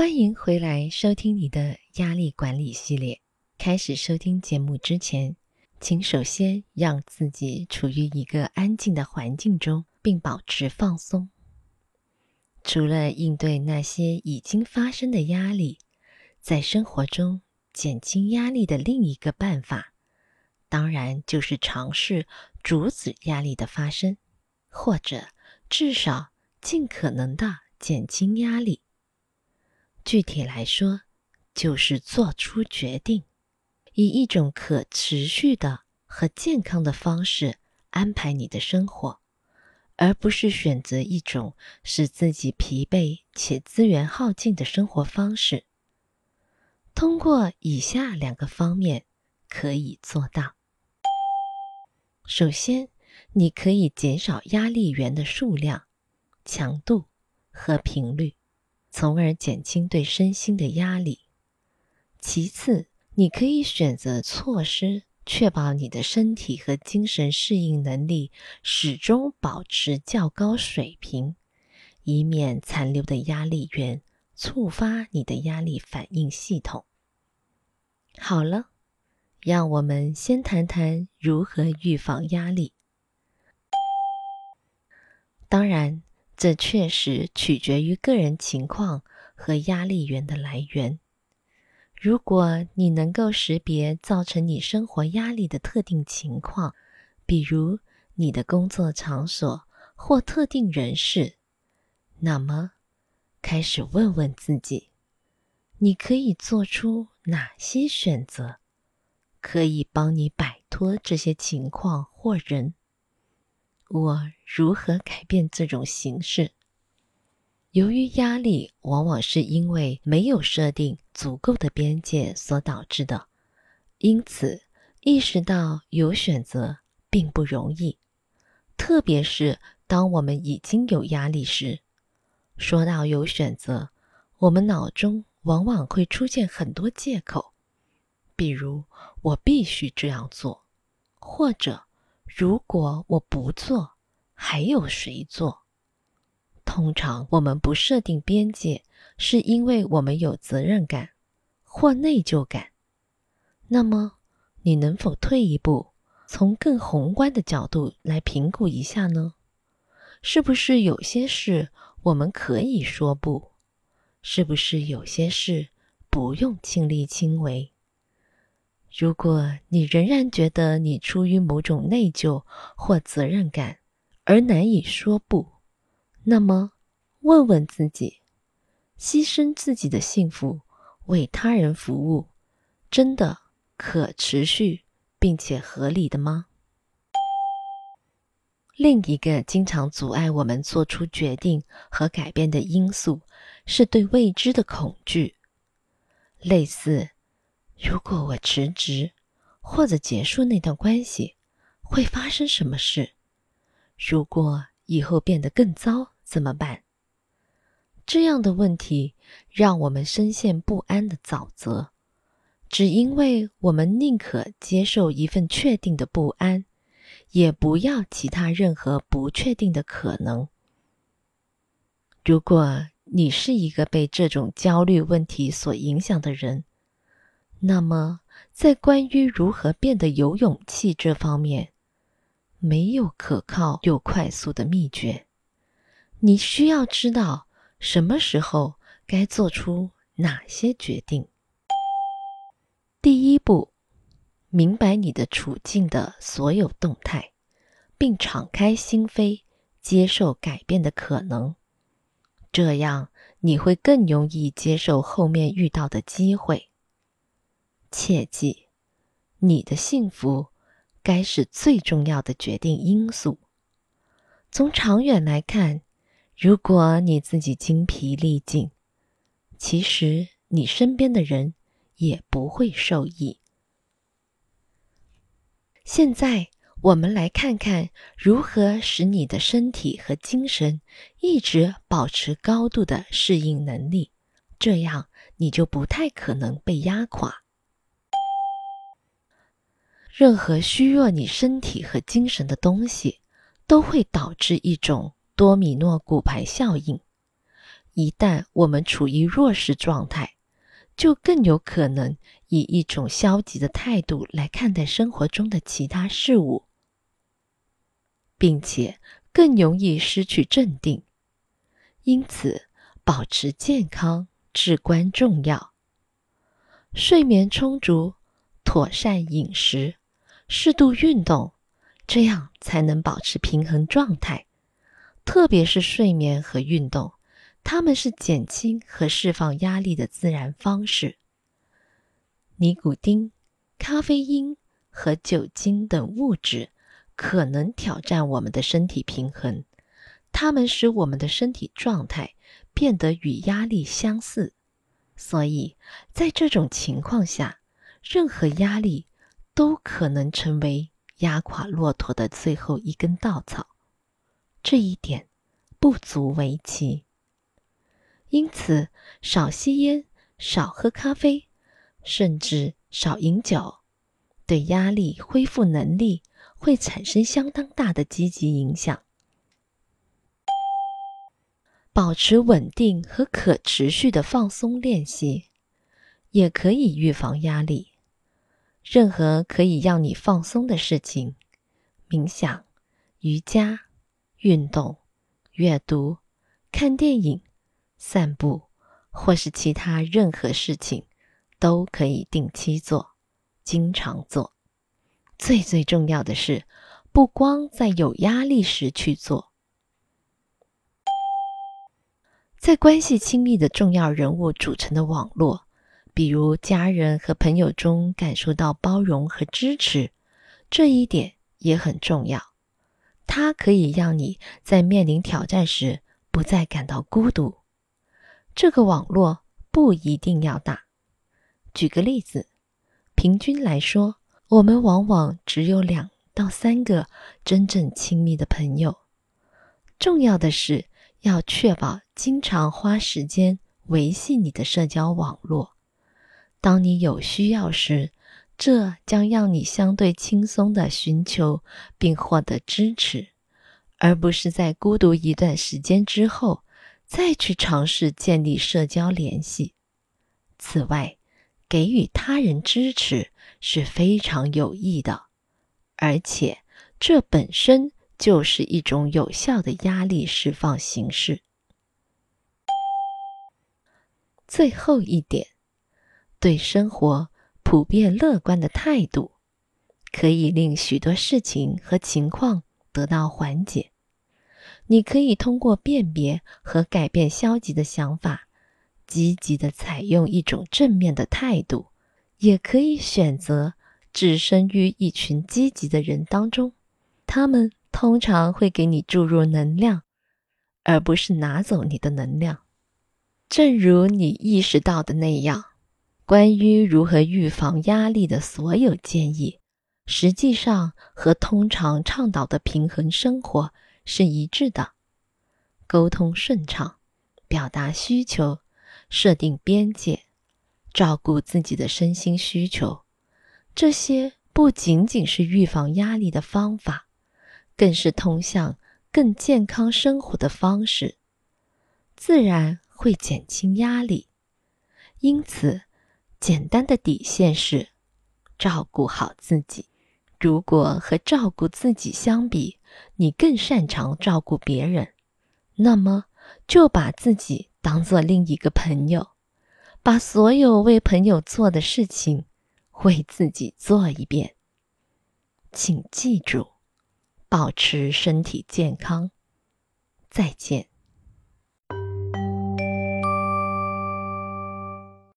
欢迎回来收听你的压力管理系列。开始收听节目之前，请首先让自己处于一个安静的环境中，并保持放松。除了应对那些已经发生的压力，在生活中减轻压力的另一个办法，当然就是尝试阻止压力的发生，或者至少尽可能的减轻压力。具体来说，就是做出决定，以一种可持续的和健康的方式安排你的生活，而不是选择一种使自己疲惫且资源耗尽的生活方式。通过以下两个方面可以做到：首先，你可以减少压力源的数量、强度和频率。从而减轻对身心的压力。其次，你可以选择措施，确保你的身体和精神适应能力始终保持较高水平，以免残留的压力源触发你的压力反应系统。好了，让我们先谈谈如何预防压力。当然。这确实取决于个人情况和压力源的来源。如果你能够识别造成你生活压力的特定情况，比如你的工作场所或特定人士，那么开始问问自己：你可以做出哪些选择，可以帮你摆脱这些情况或人？我如何改变这种形式？由于压力往往是因为没有设定足够的边界所导致的，因此意识到有选择并不容易，特别是当我们已经有压力时。说到有选择，我们脑中往往会出现很多借口，比如“我必须这样做”，或者。如果我不做，还有谁做？通常我们不设定边界，是因为我们有责任感或内疚感。那么，你能否退一步，从更宏观的角度来评估一下呢？是不是有些事我们可以说不？是不是有些事不用亲力亲为？如果你仍然觉得你出于某种内疚或责任感而难以说不，那么问问自己：牺牲自己的幸福为他人服务，真的可持续并且合理的吗？另一个经常阻碍我们做出决定和改变的因素，是对未知的恐惧，类似。如果我辞职或者结束那段关系，会发生什么事？如果以后变得更糟怎么办？这样的问题让我们深陷不安的沼泽，只因为我们宁可接受一份确定的不安，也不要其他任何不确定的可能。如果你是一个被这种焦虑问题所影响的人，那么，在关于如何变得有勇气这方面，没有可靠又快速的秘诀。你需要知道什么时候该做出哪些决定。第一步，明白你的处境的所有动态，并敞开心扉，接受改变的可能。这样，你会更容易接受后面遇到的机会。切记，你的幸福该是最重要的决定因素。从长远来看，如果你自己精疲力尽，其实你身边的人也不会受益。现在，我们来看看如何使你的身体和精神一直保持高度的适应能力，这样你就不太可能被压垮。任何虚弱你身体和精神的东西，都会导致一种多米诺骨牌效应。一旦我们处于弱势状态，就更有可能以一种消极的态度来看待生活中的其他事物，并且更容易失去镇定。因此，保持健康至关重要。睡眠充足，妥善饮食，适度运动，这样才能保持平衡状态。特别是睡眠和运动，它们是减轻和释放压力的自然方式。尼古丁、咖啡因和酒精等物质可能挑战我们的身体平衡，它们使我们的身体状态变得与压力相似。所以在这种情况下，任何压力都可能成为压垮骆驼的最后一根稻草。这一点不足为奇。因此，少吸烟、少喝咖啡，甚至少饮酒，对压力恢复能力会产生相当大的积极影响。保持稳定和可持续的放松练习，也可以预防压力。任何可以让你放松的事情，冥想、瑜伽、运动、阅读、看电影、散步，或是其他任何事情，都可以定期做，经常做。最最重要的是，不光在有压力时去做。在关系亲密的重要人物组成的网络，比如家人和朋友中，感受到包容和支持，这一点也很重要。它可以让你在面临挑战时不再感到孤独。这个网络不一定要大。举个例子，平均来说，我们往往只有两到三个真正亲密的朋友。重要的是。要确保经常花时间维系你的社交网络。当你有需要时，这将让你相对轻松地寻求并获得支持，而不是在孤独一段时间之后再去尝试建立社交联系。此外，给予他人支持是非常有益的，而且这本身。就是一种有效的压力释放形式。最后一点，对生活普遍乐观的态度，可以令许多事情和情况得到缓解。你可以通过辨别和改变消极的想法，积极的采用一种正面的态度，也可以选择置身于一群积极的人当中，他们。通常会给你注入能量，而不是拿走你的能量。正如你意识到的那样，关于如何预防压力的所有建议，实际上和通常倡导的平衡生活是一致的。沟通顺畅，表达需求，设定边界，照顾自己的身心需求，这些不仅仅是预防压力的方法。更是通向更健康生活的方式，自然会减轻压力。因此，简单的底线是照顾好自己。如果和照顾自己相比，你更擅长照顾别人，那么就把自己当做另一个朋友，把所有为朋友做的事情为自己做一遍。请记住。保持身体健康，再见。